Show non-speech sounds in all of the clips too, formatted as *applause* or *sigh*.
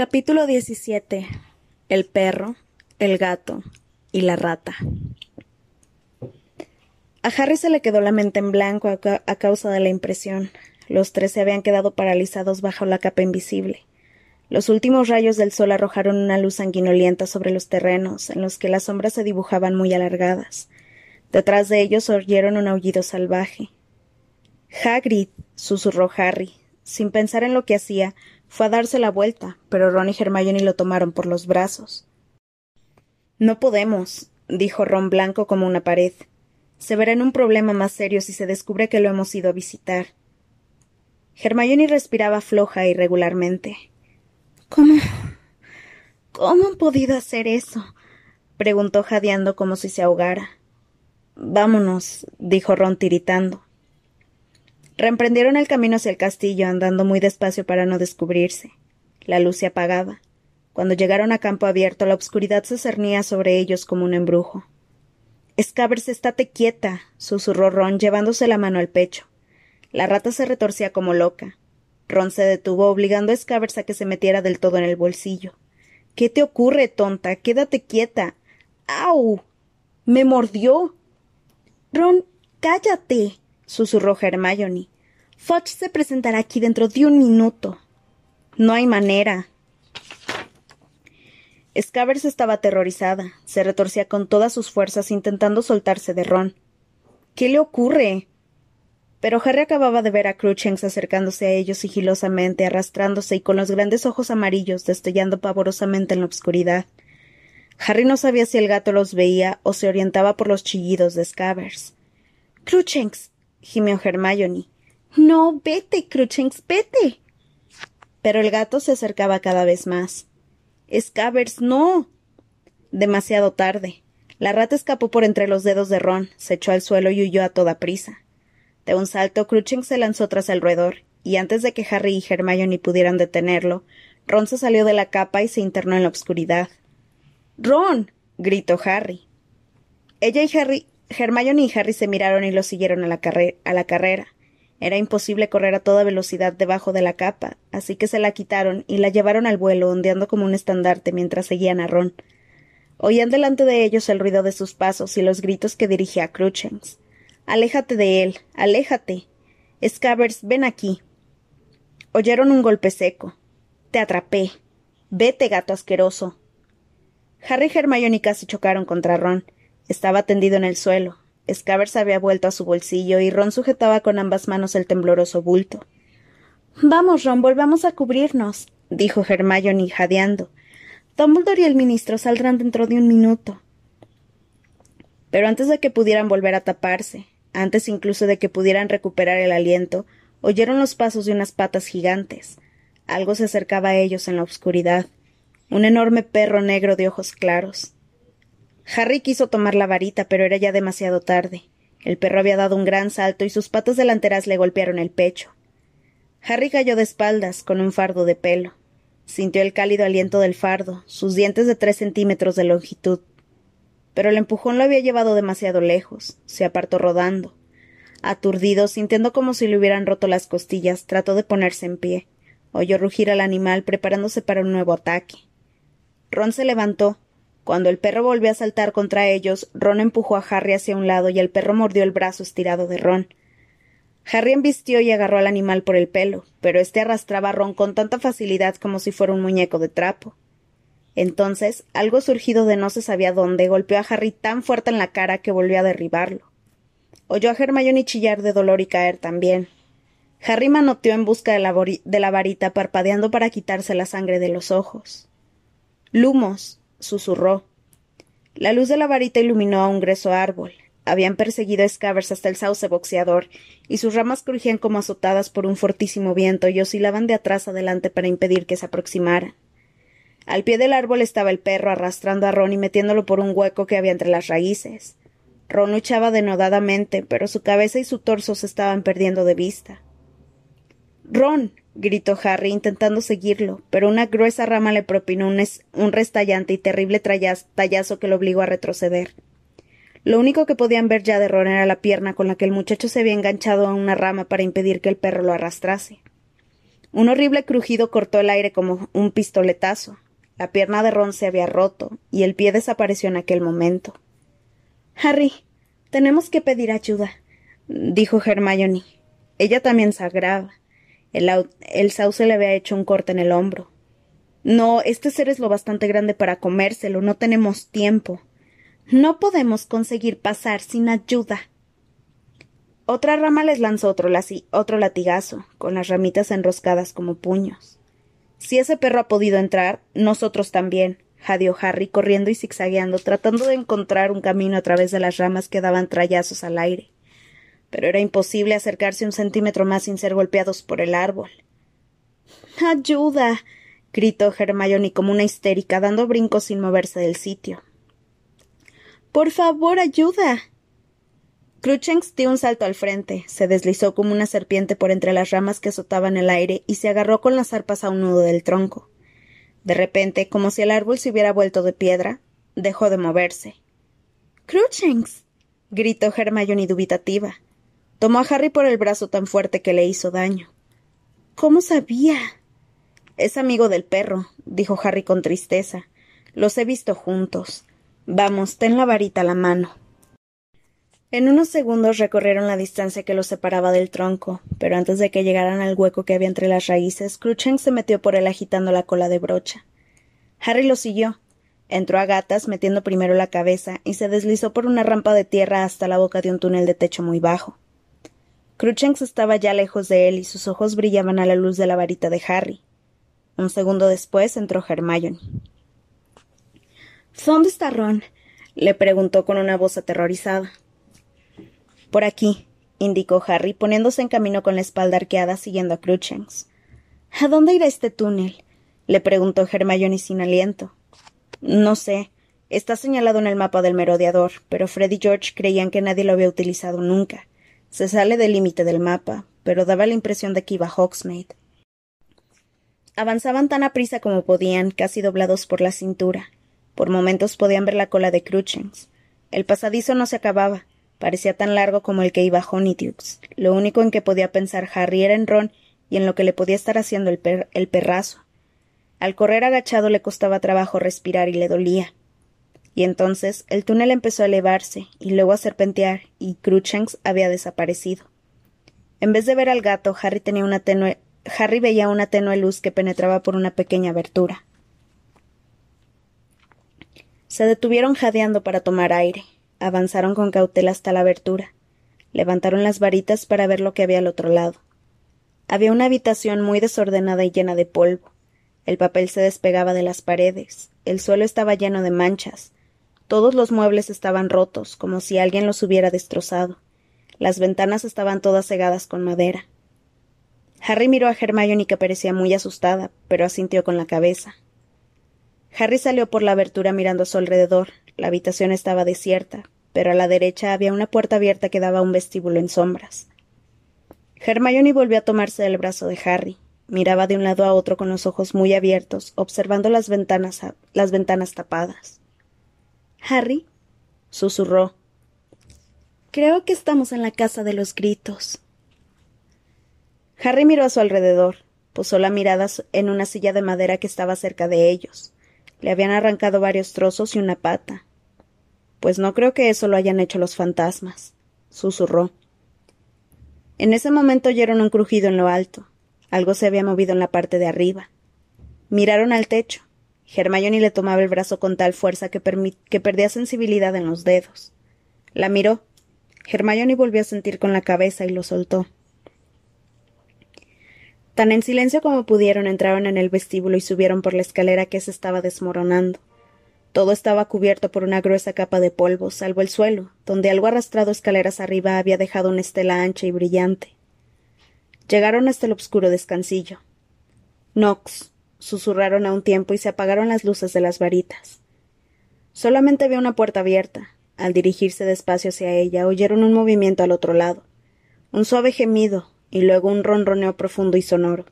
Capítulo 17. El perro, el gato y la rata. A Harry se le quedó la mente en blanco a, ca- a causa de la impresión. Los tres se habían quedado paralizados bajo la capa invisible. Los últimos rayos del sol arrojaron una luz sanguinolienta sobre los terrenos, en los que las sombras se dibujaban muy alargadas. Detrás de ellos oyeron un aullido salvaje. Hagrid, susurró Harry. Sin pensar en lo que hacía, fue a darse la vuelta, pero Ron y Hermione lo tomaron por los brazos. No podemos, dijo Ron blanco como una pared. Se verá en un problema más serio si se descubre que lo hemos ido a visitar. Hermione respiraba floja e irregularmente. ¿Cómo? ¿Cómo han podido hacer eso? preguntó jadeando como si se ahogara. Vámonos, dijo Ron tiritando. Reemprendieron el camino hacia el castillo, andando muy despacio para no descubrirse. La luz se apagaba. Cuando llegaron a campo abierto, la oscuridad se cernía sobre ellos como un embrujo. Scavers, estate quieta, susurró Ron, llevándose la mano al pecho. La rata se retorcía como loca. Ron se detuvo, obligando a Scavers a que se metiera del todo en el bolsillo. ¿Qué te ocurre, tonta? Quédate quieta. ¡Au! Me mordió. Ron, cállate, susurró Hermione. Fudge se presentará aquí dentro de un minuto. No hay manera. Scavers estaba aterrorizada. Se retorcía con todas sus fuerzas intentando soltarse de Ron. ¿Qué le ocurre? Pero Harry acababa de ver a Cruchens acercándose a ellos sigilosamente, arrastrándose y con los grandes ojos amarillos destellando pavorosamente en la oscuridad. Harry no sabía si el gato los veía o se orientaba por los chillidos de Scavers. Cruchens, gimió Hermione. No, vete, Cruchens, vete. Pero el gato se acercaba cada vez más. Scavers, no. Demasiado tarde. La rata escapó por entre los dedos de Ron, se echó al suelo y huyó a toda prisa. De un salto, Cruchens se lanzó tras el roedor, y antes de que Harry y Hermione pudieran detenerlo, Ron se salió de la capa y se internó en la oscuridad. Ron. gritó Harry. Ella y Harry, Hermione y Harry se miraron y lo siguieron a la, carrera. Era imposible correr a toda velocidad debajo de la capa, así que se la quitaron y la llevaron al vuelo ondeando como un estandarte mientras seguían a Ron. Oían delante de ellos el ruido de sus pasos y los gritos que dirigía Cruchens. Aléjate de él, aléjate. Scavers, ven aquí. Oyeron un golpe seco. Te atrapé. Vete, gato asqueroso. Harry y Hermione casi chocaron contra Ron. Estaba tendido en el suelo. Scavers había vuelto a su bolsillo y Ron sujetaba con ambas manos el tembloroso bulto. Vamos, Ron, volvamos a cubrirnos, dijo Hermione jadeando. Dumbledore y el ministro saldrán dentro de un minuto. Pero antes de que pudieran volver a taparse, antes incluso de que pudieran recuperar el aliento, oyeron los pasos de unas patas gigantes. Algo se acercaba a ellos en la oscuridad. Un enorme perro negro de ojos claros. Harry quiso tomar la varita, pero era ya demasiado tarde. El perro había dado un gran salto y sus patas delanteras le golpearon el pecho. Harry cayó de espaldas, con un fardo de pelo. Sintió el cálido aliento del fardo, sus dientes de tres centímetros de longitud. Pero el empujón lo había llevado demasiado lejos. Se apartó rodando. Aturdido, sintiendo como si le hubieran roto las costillas, trató de ponerse en pie. Oyó rugir al animal preparándose para un nuevo ataque. Ron se levantó. Cuando el perro volvió a saltar contra ellos, Ron empujó a Harry hacia un lado y el perro mordió el brazo estirado de Ron. Harry embistió y agarró al animal por el pelo, pero éste arrastraba a Ron con tanta facilidad como si fuera un muñeco de trapo. Entonces, algo surgido de no se sabía dónde golpeó a Harry tan fuerte en la cara que volvió a derribarlo. Oyó a Hermione chillar de dolor y caer también. Harry manoteó en busca de la, de la varita, parpadeando para quitarse la sangre de los ojos. Lumos, susurró. La luz de la varita iluminó a un grueso árbol. Habían perseguido a hasta el sauce boxeador, y sus ramas crujían como azotadas por un fortísimo viento y oscilaban de atrás adelante para impedir que se aproximaran. Al pie del árbol estaba el perro arrastrando a Ron y metiéndolo por un hueco que había entre las raíces. Ron luchaba denodadamente, pero su cabeza y su torso se estaban perdiendo de vista. Ron. Gritó Harry intentando seguirlo, pero una gruesa rama le propinó un, un restallante y terrible tallazo que lo obligó a retroceder. Lo único que podían ver ya de Ron era la pierna con la que el muchacho se había enganchado a una rama para impedir que el perro lo arrastrase. Un horrible crujido cortó el aire como un pistoletazo. La pierna de Ron se había roto, y el pie desapareció en aquel momento. Harry, tenemos que pedir ayuda, dijo Hermione. Ella también sangraba. El, sauce le había hecho un corte en el hombro. No, este ser es lo bastante grande para comérselo. No tenemos tiempo. No podemos conseguir pasar sin ayuda. Otra rama les lanzó otro, otro latigazo, con las ramitas enroscadas como puños. Si ese perro ha podido entrar, nosotros también, jadeó Harry corriendo y zigzagueando, tratando de encontrar un camino a través de las ramas que daban trayazos al aire. Pero era imposible acercarse un centímetro más sin ser golpeados por el árbol. Ayuda. gritó Hermione como una histérica, dando brincos sin moverse del sitio. Por favor, ayuda. Cruchens dio un salto al frente, se deslizó como una serpiente por entre las ramas que azotaban el aire y se agarró con las arpas a un nudo del tronco. De repente, como si el árbol se hubiera vuelto de piedra, dejó de moverse. Cruchens. gritó Hermione dubitativa. Tomó a Harry por el brazo tan fuerte que le hizo daño. ¿Cómo sabía? Es amigo del perro, dijo Harry con tristeza. Los he visto juntos. Vamos, ten la varita a la mano. En unos segundos recorrieron la distancia que los separaba del tronco, pero antes de que llegaran al hueco que había entre las raíces, Cruchens se metió por él agitando la cola de brocha. Harry lo siguió. Entró a gatas, metiendo primero la cabeza, y se deslizó por una rampa de tierra hasta la boca de un túnel de techo muy bajo. Cruchens estaba ya lejos de él y sus ojos brillaban a la luz de la varita de Harry. Un segundo después entró Hermione. ¿Dónde está Ron? le preguntó con una voz aterrorizada. Por aquí, indicó Harry, poniéndose en camino con la espalda arqueada siguiendo a Cruchens. ¿A dónde irá este túnel? le preguntó Hermione sin aliento. No sé. Está señalado en el mapa del merodeador, pero Fred y George creían que nadie lo había utilizado nunca. Se sale del límite del mapa, pero daba la impresión de que iba Hogsmeade. Avanzaban tan aprisa como podían, casi doblados por la cintura. Por momentos podían ver la cola de Cruchens. El pasadizo no se acababa, Parecía tan largo como el que iba Honeydukes. Lo único en que podía pensar Harry era en Ron y en lo que le podía estar haciendo el, el perrazo. Al correr agachado le costaba trabajo respirar y le dolía. Y entonces el túnel empezó a elevarse y luego a serpentear y Cruchens había desaparecido. En vez de ver al gato, Harry tenía una tenue Harry veía una tenue luz que penetraba por una pequeña abertura. Se detuvieron jadeando para tomar aire. Avanzaron con cautela hasta la abertura. Levantaron las varitas para ver lo que había al otro lado. Había una habitación muy desordenada y llena de polvo. El papel se despegaba de las paredes. El suelo estaba lleno de manchas. Todos los muebles estaban rotos, como si alguien los hubiera destrozado. Las ventanas estaban todas cegadas con madera. Harry miró a Hermione que parecía muy asustada, pero asintió con la cabeza. Harry salió por la abertura mirando a su alrededor. La habitación estaba desierta, pero a la derecha había una puerta abierta que daba a un vestíbulo en sombras. Hermione volvió a tomarse del brazo de Harry. Miraba de un lado a otro con los ojos muy abiertos, observando las ventanas, las ventanas tapadas. Harry, susurró. Creo que estamos en la casa de los gritos. Harry miró a su alrededor, posó la mirada en una silla de madera que estaba cerca de ellos. Le habían arrancado varios trozos y una pata. Pues no creo que eso lo hayan hecho los fantasmas, susurró. En ese momento oyeron un crujido en lo alto. Algo se había movido en la parte de arriba. Miraron al techo. Hermione le tomaba el brazo con tal fuerza que, perdía sensibilidad en los dedos. La miró. Hermione volvió a sentir con la cabeza y lo soltó. Tan en silencio como pudieron entraron en el vestíbulo y subieron por la escalera que se estaba desmoronando. Todo estaba cubierto por una gruesa capa de polvo, salvo el suelo, donde algo arrastrado escaleras arriba había dejado una estela ancha y brillante. Llegaron hasta el oscuro descansillo. Nox, susurraron a un tiempo y se apagaron las luces de las varitas. Solamente había una puerta abierta. Al dirigirse despacio hacia ella, oyeron un movimiento al otro lado. Un suave gemido, y luego un ronroneo profundo y sonoro.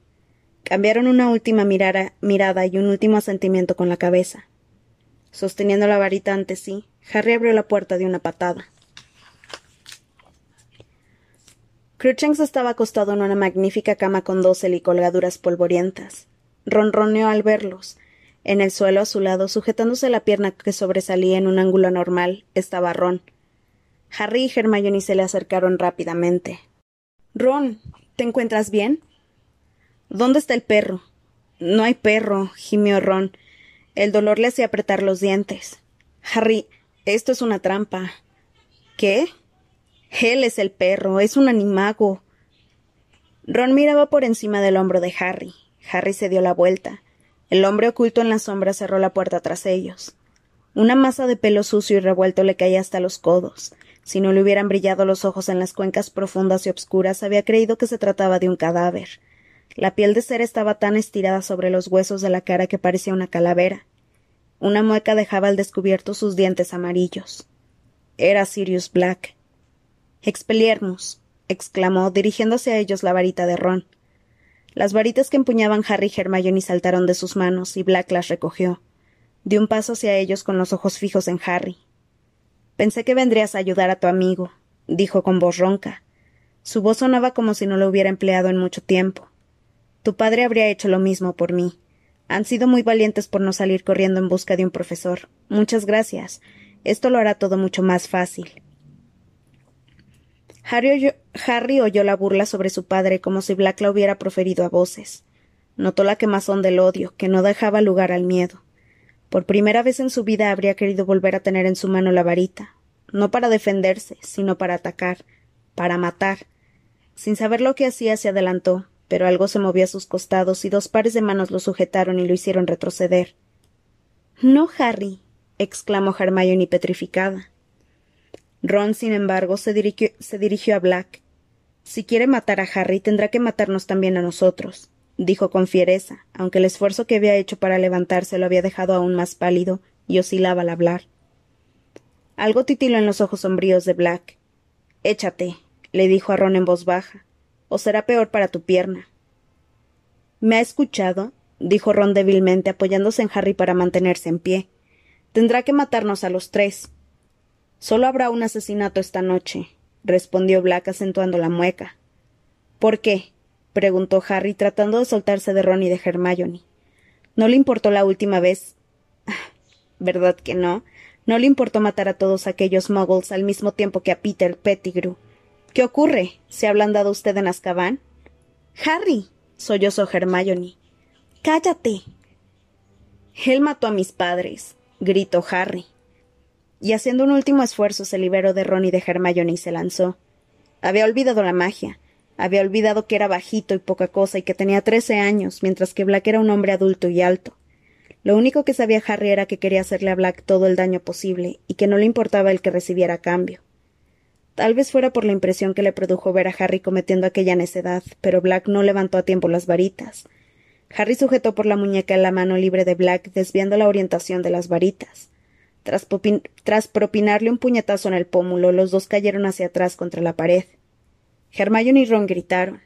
Cambiaron una última mirada, y un último asentimiento con la cabeza. Sosteniendo la varita ante sí, Harry abrió la puerta de una patada. Cruchens estaba acostado en una magnífica cama con dosel y colgaduras polvorientas. Ronroneó al verlos. En el suelo a su lado, sujetándose la pierna que sobresalía en un ángulo normal, estaba Ron. Harry y Hermione se le acercaron rápidamente. Ron, ¿te encuentras bien? ¿Dónde está el perro? No hay perro, gimió Ron. El dolor le hacía apretar los dientes. Harry, esto es una trampa. ¿Qué? Él es el perro, es un animago. Ron miraba por encima del hombro de Harry. Harry se dio la vuelta. El hombre oculto en la sombra cerró la puerta tras ellos. Una masa de pelo sucio y revuelto le caía hasta los codos. Si no le hubieran brillado los ojos en las cuencas profundas y obscuras, había creído que se trataba de un cadáver. La piel de cera estaba tan estirada sobre los huesos de la cara que parecía una calavera. Una mueca dejaba al descubierto sus dientes amarillos. Era Sirius Black. Expeliermus, exclamó, dirigiéndose a ellos la varita de Ron. Las varitas que empuñaban Harry y Hermione saltaron de sus manos y Black las recogió. Dio un paso hacia ellos con los ojos fijos en Harry. Pensé que vendrías a ayudar a tu amigo, dijo con voz ronca. Su voz sonaba como si no lo hubiera empleado en mucho tiempo. Tu padre habría hecho lo mismo por mí. Han sido muy valientes por no salir corriendo en busca de un profesor. Muchas gracias. Esto lo hará todo mucho más fácil. Harry oyó, la burla sobre su padre como si Black la hubiera proferido a voces. Notó la quemazón del odio, que no dejaba lugar al miedo. Por primera vez en su vida habría querido volver a tener en su mano la varita, no para defenderse, sino para atacar, para matar. Sin saber lo que hacía, se adelantó, pero algo se movió a sus costados y dos pares de manos lo sujetaron y lo hicieron retroceder. No, Harry, exclamó Hermione petrificada. Ron, sin embargo, se dirigió, a Black. Si quiere matar a Harry, tendrá que matarnos también a nosotros, dijo con fiereza, aunque el esfuerzo que había hecho para levantarse lo había dejado aún más pálido y oscilaba al hablar. Algo titiló en los ojos sombríos de Black. Échate, le dijo a Ron en voz baja, o será peor para tu pierna. ¿Me ha escuchado? dijo Ron débilmente, apoyándose en Harry para mantenerse en pie. Tendrá que matarnos a los tres. Solo habrá un asesinato esta noche, respondió Black acentuando la mueca. ¿Por qué? preguntó Harry, tratando de soltarse de Ron y de Hermione. ¿No le importó la última vez? *sighs* ¿Verdad que no? No le importó matar a todos aquellos muggles al mismo tiempo que a Peter Pettigrew. ¿Qué ocurre? ¿Se ha ablandado usted en Azkaban? Harry, sollozó Hermione. Cállate. Él mató a mis padres, gritó Harry y haciendo un último esfuerzo se liberó de Ron y de Hermione y se lanzó. Había olvidado la magia. Había olvidado que era bajito y poca cosa y que tenía trece años, mientras que Black era un hombre adulto y alto. Lo único que sabía Harry era que quería hacerle a Black todo el daño posible y que no le importaba el que recibiera a cambio. Tal vez fuera por la impresión que le produjo ver a Harry cometiendo aquella necedad, pero Black no levantó a tiempo las varitas. Harry sujetó por la muñeca la mano libre de Black, desviando la orientación de las varitas. Tras, propinarle un puñetazo en el pómulo, los dos cayeron hacia atrás contra la pared. Hermione y Ron gritaron.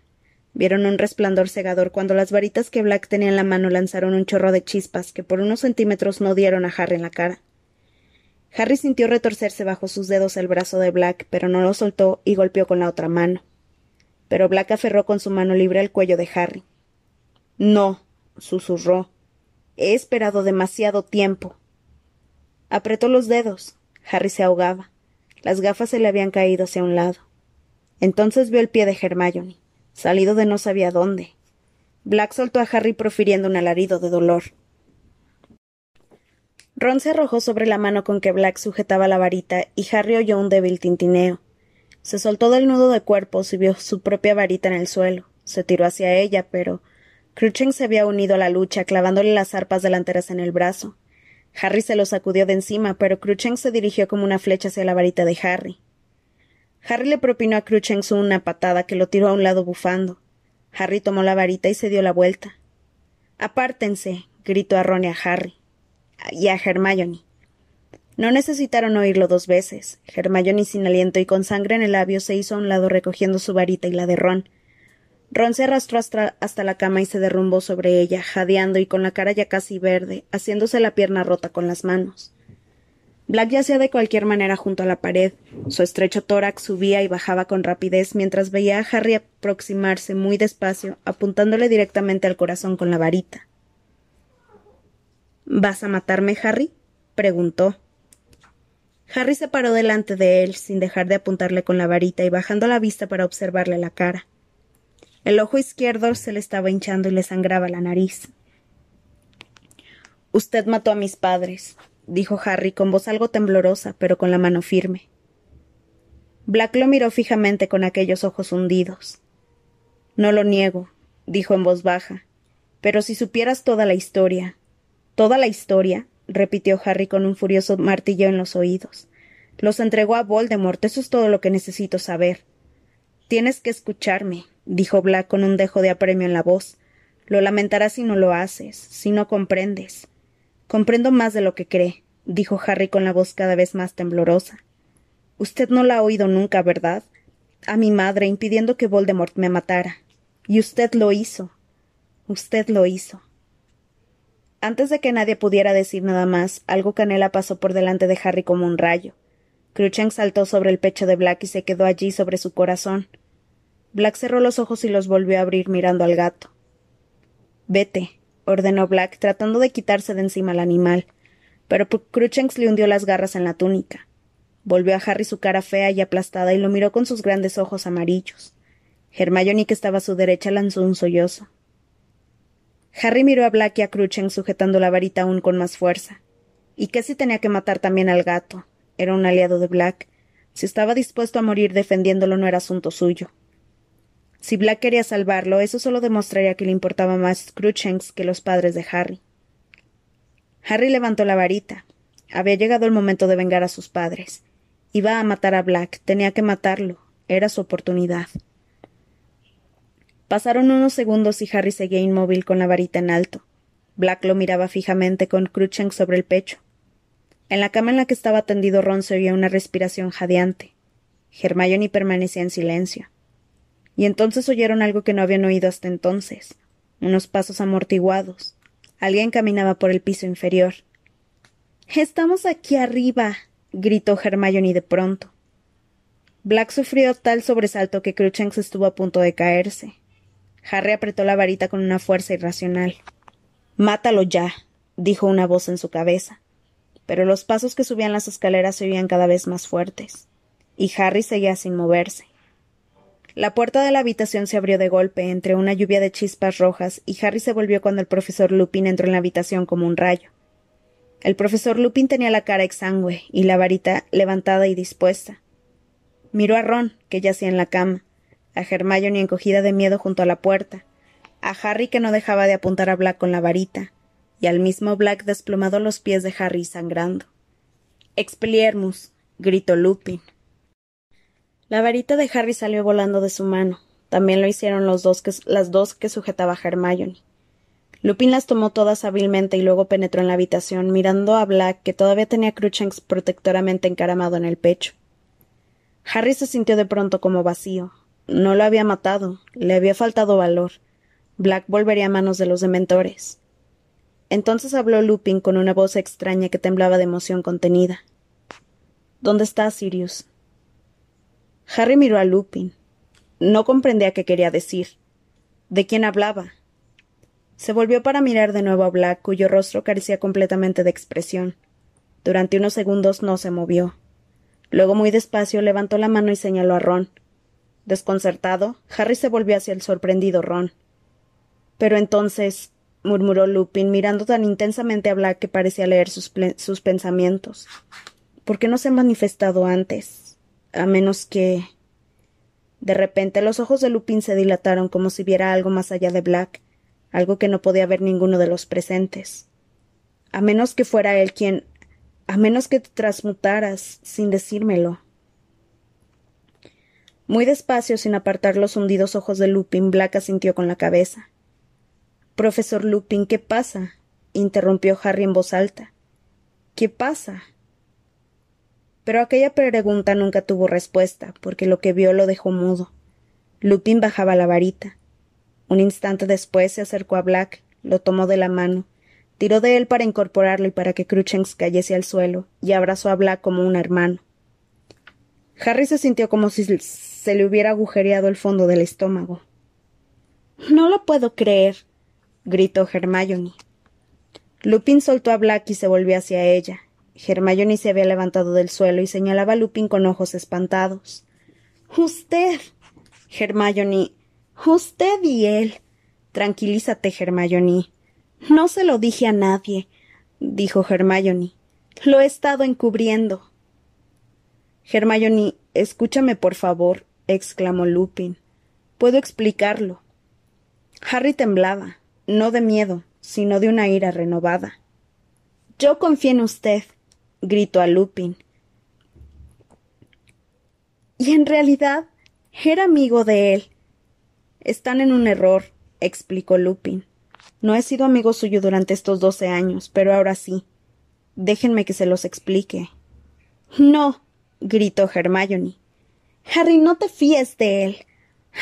Vieron un resplandor cegador cuando las varitas que Black tenía en la mano lanzaron un chorro de chispas que por unos centímetros no dieron a Harry en la cara. Harry sintió retorcerse bajo sus dedos el brazo de Black, pero no lo soltó y golpeó con la otra mano. Pero Black aferró con su mano libre al cuello de Harry. No, susurró. He esperado demasiado tiempo. Apretó los dedos. Harry se ahogaba. Las gafas se le habían caído hacia un lado. Entonces vio el pie de Hermione, salido de no sabía dónde. Black soltó a Harry profiriendo un alarido de dolor. Ron se arrojó sobre la mano con que Black sujetaba la varita y Harry oyó un débil tintineo. Se soltó del nudo de cuerpo y vio su propia varita en el suelo. Se tiró hacia ella, pero Cruchen se había unido a la lucha, clavándole las arpas delanteras en el brazo. Harry se lo sacudió de encima, pero Cruchens se dirigió como una flecha hacia la varita de Harry. Harry le propinó a Cruchens una patada que lo tiró a un lado bufando. Harry tomó la varita y se dio la vuelta. Apártense, gritó a Ron y a Harry. Y a Hermione. No necesitaron oírlo dos veces. Hermione sin aliento y con sangre en el labio se hizo a un lado recogiendo su varita y la de Ron. Ron se arrastró hasta, la cama y se derrumbó sobre ella, jadeando y con la cara ya casi verde, haciéndose la pierna rota con las manos. Black yacía de cualquier manera junto a la pared. Su estrecho tórax subía y bajaba con rapidez mientras veía a Harry aproximarse muy despacio, apuntándole directamente al corazón con la varita. ¿Vas a matarme, Harry? preguntó. Harry se paró delante de él, sin dejar de apuntarle con la varita y bajando la vista para observarle la cara. El ojo izquierdo se le estaba hinchando y le sangraba la nariz. Usted mató a mis padres, dijo Harry con voz algo temblorosa, pero con la mano firme. Black lo miró fijamente con aquellos ojos hundidos. No lo niego, dijo en voz baja. Pero si supieras toda la historia. Toda la historia, repitió Harry con un furioso martillo en los oídos. Los entregó a Voldemort, eso es todo lo que necesito saber. Tienes que escucharme, dijo Black con un dejo de apremio en la voz. Lo lamentarás si no lo haces, si no comprendes. Comprendo más de lo que cree, dijo Harry con la voz cada vez más temblorosa. Usted no la ha oído nunca, ¿verdad? A mi madre impidiendo que Voldemort me matara. Y usted lo hizo. Usted lo hizo. Antes de que nadie pudiera decir nada más, algo canela pasó por delante de Harry como un rayo. Cruchen saltó sobre el pecho de Black y se quedó allí sobre su corazón. Black cerró los ojos y los volvió a abrir mirando al gato. Vete, ordenó Black, tratando de quitarse de encima al animal, pero Cruchens le hundió las garras en la túnica. Volvió a Harry su cara fea y aplastada y lo miró con sus grandes ojos amarillos. Hermione, que estaba a su derecha, lanzó un sollozo. Harry miró a Black y a Cruchens sujetando la varita aún con más fuerza. ¿Y qué si tenía que matar también al gato? Era un aliado de Black. Si estaba dispuesto a morir defendiéndolo no era asunto suyo. Si Black quería salvarlo, eso solo demostraría que le importaba más Cruchens que los padres de Harry. Harry levantó la varita. Había llegado el momento de vengar a sus padres. Iba a matar a Black, tenía que matarlo. Era su oportunidad. Pasaron unos segundos y Harry seguía inmóvil con la varita en alto. Black lo miraba fijamente con Cruchens sobre el pecho. En la cama en la que estaba tendido Ron se oía una respiración jadeante. Hermione permanecía en silencio. Y entonces oyeron algo que no habían oído hasta entonces. Unos pasos amortiguados. Alguien caminaba por el piso inferior. Estamos aquí arriba. gritó Hermione de pronto. Black sufrió tal sobresalto que Cruchens estuvo a punto de caerse. Harry apretó la varita con una fuerza irracional. Mátalo ya, dijo una voz en su cabeza. Pero los pasos que subían las escaleras se oían cada vez más fuertes, y Harry seguía sin moverse. La puerta de la habitación se abrió de golpe entre una lluvia de chispas rojas, y Harry se volvió cuando el profesor Lupin entró en la habitación como un rayo. El profesor Lupin tenía la cara exangüe y la varita levantada y dispuesta. Miró a Ron, que yacía en la cama, a Hermione encogida de miedo junto a la puerta, a Harry que no dejaba de apuntar a Black con la varita, y al mismo Black desplomado los pies de Harry sangrando. Expeliermus. gritó Lupin. La varita de Harry salió volando de su mano. También lo hicieron los dos que, las dos que sujetaba Hermione. Lupin las tomó todas hábilmente y luego penetró en la habitación, mirando a Black, que todavía tenía Cruchens protectoramente encaramado en el pecho. Harry se sintió de pronto como vacío, no lo había matado, le había faltado valor. Black volvería a manos de los dementores. Entonces habló Lupin con una voz extraña que temblaba de emoción contenida. ¿Dónde está Sirius? Harry miró a Lupin. No comprendía qué quería decir. ¿De quién hablaba? Se volvió para mirar de nuevo a Black, cuyo rostro carecía completamente de expresión. Durante unos segundos no se movió. Luego, muy despacio, levantó la mano y señaló a Ron, Desconcertado, Harry se volvió hacia el sorprendido Ron. Pero entonces, murmuró Lupin, mirando tan intensamente a Black que parecía leer sus, sus pensamientos. ¿Por qué no se ha manifestado antes? A menos que. De repente los ojos de Lupin se dilataron como si viera algo más allá de Black, algo que no podía ver ninguno de los presentes. A menos que fuera él quien. a menos que te transmutaras sin decírmelo. Muy despacio, sin apartar los hundidos ojos de Lupin, Black asintió con la cabeza. Profesor Lupin, ¿qué pasa? interrumpió Harry en voz alta. ¿Qué pasa? Pero aquella pregunta nunca tuvo respuesta, porque lo que vio lo dejó mudo. Lupin bajaba la varita. Un instante después se acercó a Black, lo tomó de la mano, Tiró de él para incorporarlo y para que Cruchens cayese al suelo, y abrazó a Black como un hermano. Harry se sintió como si se le hubiera agujereado el fondo del estómago. No lo puedo creer, gritó Hermione. Lupin soltó a Black y se volvió hacia ella. Hermione se había levantado del suelo y señalaba a Lupin con ojos espantados. Usted. Hermione. Usted y él. Tranquilízate, Hermione. No se lo dije a nadie, dijo Hermione. Lo he estado encubriendo. Hermione, escúchame, por favor, exclamó Lupin. Puedo explicarlo. Harry temblaba, no de miedo, sino de una ira renovada. Yo confío en usted, gritó a Lupin. Y en realidad era amigo de él. Están en un error, explicó Lupin. No he sido amigo suyo durante estos doce años, pero ahora sí. Déjenme que se los explique. No, gritó Hermione. Harry, no te fíes de él.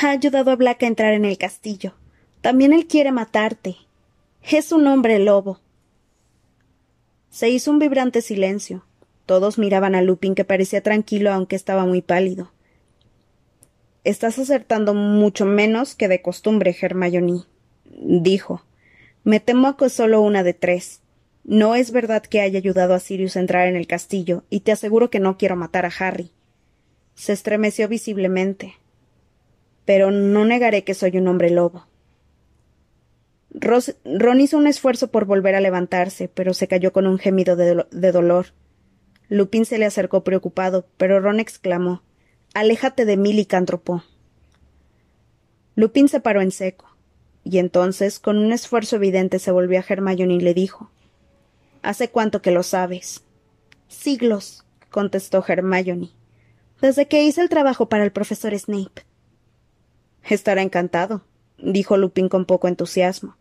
Ha ayudado a Black a entrar en el castillo. También él quiere matarte. Es un hombre lobo. Se hizo un vibrante silencio. Todos miraban a Lupin, que parecía tranquilo aunque estaba muy pálido. Estás acertando mucho menos que de costumbre, Hermione, dijo. Me temo que solo una de tres. No es verdad que haya ayudado a Sirius a entrar en el castillo, y te aseguro que no quiero matar a Harry. Se estremeció visiblemente. Pero no negaré que soy un hombre lobo. Ron hizo un esfuerzo por volver a levantarse, pero se cayó con un gemido de, dolor. Lupin se le acercó preocupado, pero Ron exclamó Aléjate de mí, licántropo. Lupin se paró en seco, y entonces, con un esfuerzo evidente, se volvió a Hermione y le dijo ¿Hace cuánto que lo sabes? Siglos, contestó Hermione. Desde que hice el trabajo para el profesor Snape. Estará encantado, dijo Lupin con poco entusiasmo.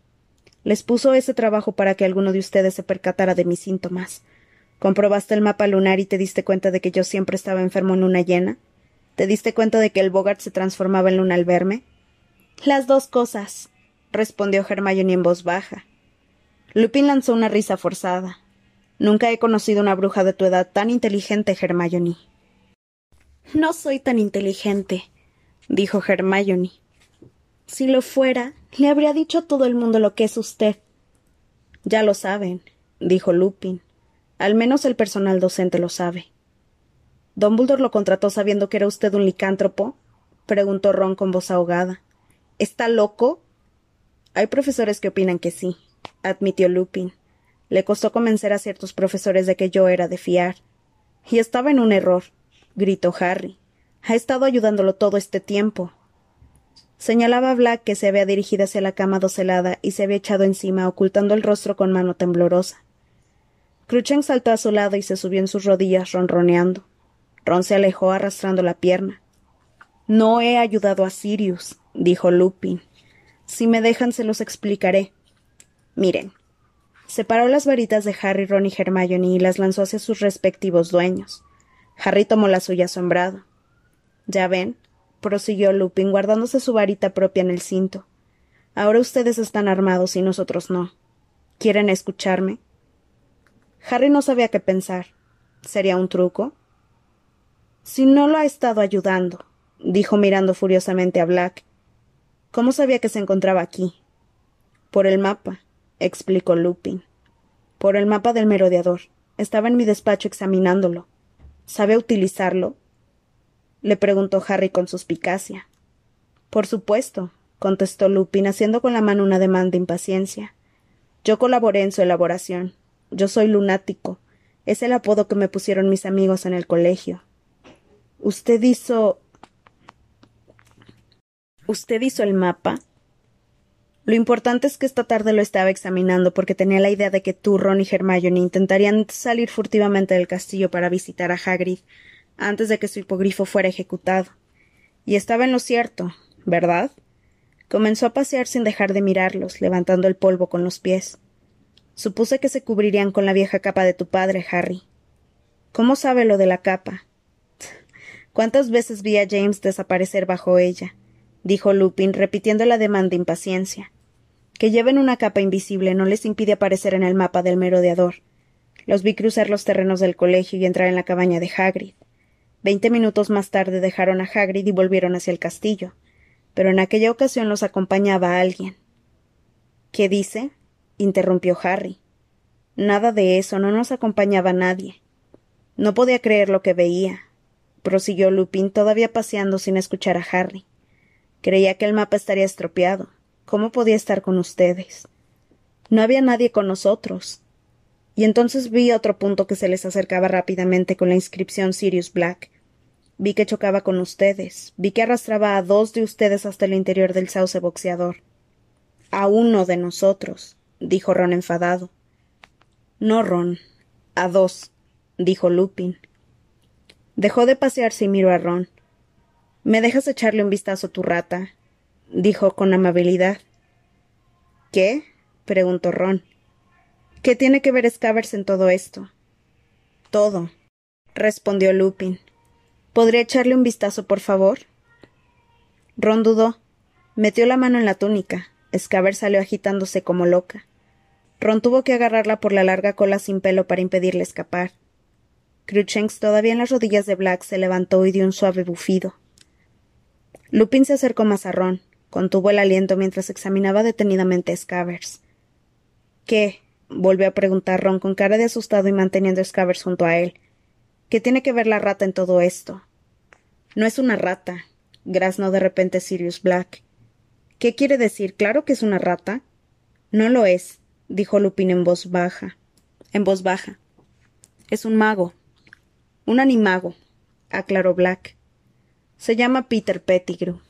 Les puso ese trabajo para que alguno de ustedes se percatara de mis síntomas. ¿Comprobaste el mapa lunar y te diste cuenta de que yo siempre estaba enfermo en luna llena? ¿Te diste cuenta de que el Bogart se transformaba en luna al verme? Las dos cosas, respondió Hermione en voz baja. Lupin lanzó una risa forzada. Nunca he conocido una bruja de tu edad tan inteligente, Hermione. No soy tan inteligente, dijo Hermione. Si lo fuera, le habría dicho a todo el mundo lo que es usted. Ya lo saben, dijo Lupin. Al menos el personal docente lo sabe. ¿Dumbledore lo contrató sabiendo que era usted un licántropo? preguntó Ron con voz ahogada. ¿Está loco? Hay profesores que opinan que sí, admitió Lupin. Le costó convencer a ciertos profesores de que yo era de fiar. Y estaba en un error, gritó Harry. Ha estado ayudándolo todo este tiempo. Señalaba a Black que se había dirigido hacia la cama docelada y se había echado encima, ocultando el rostro con mano temblorosa. Cruchen saltó a su lado y se subió en sus rodillas, ronroneando. Ron se alejó arrastrando la pierna. No he ayudado a Sirius, dijo Lupin. Si me dejan, se los explicaré. Miren. Separó las varitas de Harry, Ron y Hermione y las lanzó hacia sus respectivos dueños. Harry tomó la suya asombrado. Ya ven, prosiguió Lupin, guardándose su varita propia en el cinto. Ahora ustedes están armados y nosotros no. ¿Quieren escucharme? Harry no sabía qué pensar. ¿Sería un truco? Si no lo ha estado ayudando, dijo mirando furiosamente a Black. ¿Cómo sabía que se encontraba aquí? Por el mapa, explicó Lupin. Por el mapa del merodeador. Estaba en mi despacho examinándolo. ¿Sabe utilizarlo? Le preguntó Harry con suspicacia. Por supuesto, contestó Lupin, haciendo con la mano una demanda de impaciencia. Yo colaboré en su elaboración. Yo soy lunático. Es el apodo que me pusieron mis amigos en el colegio. Usted hizo. ¿Usted hizo el mapa? Lo importante es que esta tarde lo estaba examinando porque tenía la idea de que tú, Ron y Hermione intentarían salir furtivamente del castillo para visitar a Hagrid antes de que su hipogrifo fuera ejecutado. Y estaba en lo cierto, ¿verdad? Comenzó a pasear sin dejar de mirarlos, levantando el polvo con los pies. Supuse que se cubrirían con la vieja capa de tu padre, Harry. ¿Cómo sabe lo de la capa? ¿Cuántas veces vi a James desaparecer bajo ella? dijo Lupin, repitiendo la demanda de impaciencia. Que lleven una capa invisible no les impide aparecer en el mapa del merodeador. Los vi cruzar los terrenos del colegio y entrar en la cabaña de Hagrid. Veinte minutos más tarde dejaron a Hagrid y volvieron hacia el castillo. Pero en aquella ocasión los acompañaba alguien. ¿Qué dice? interrumpió Harry. Nada de eso, no nos acompañaba nadie. No podía creer lo que veía, prosiguió Lupin, todavía paseando sin escuchar a Harry. Creía que el mapa estaría estropeado. ¿Cómo podía estar con ustedes? No había nadie con nosotros. Y entonces vi otro punto que se les acercaba rápidamente con la inscripción Sirius Black. Vi que chocaba con ustedes. Vi que arrastraba a dos de ustedes hasta el interior del sauce boxeador. A uno de nosotros, dijo Ron enfadado. No, Ron. A dos, dijo Lupin. Dejó de pasearse y miró a Ron. ¿Me dejas echarle un vistazo a tu rata? dijo con amabilidad. ¿Qué? preguntó Ron. ¿Qué tiene que ver Scavers en todo esto? Todo, respondió Lupin. ¿Podría echarle un vistazo, por favor? Ron dudó. Metió la mano en la túnica. Scavers salió agitándose como loca. Ron tuvo que agarrarla por la larga cola sin pelo para impedirle escapar. Cruchens, todavía en las rodillas de Black, se levantó y dio un suave bufido. Lupin se acercó más a Ron, contuvo el aliento mientras examinaba detenidamente a Scavers. ¿Qué? Volvió a preguntar Ron con cara de asustado y manteniendo a Scavers junto a él. ¿Qué tiene que ver la rata en todo esto? No es una rata, graznó de repente Sirius Black. ¿Qué quiere decir? Claro que es una rata. No lo es, dijo Lupin en voz baja. En voz baja. Es un mago. Un animago, aclaró Black. Se llama Peter Pettigrew.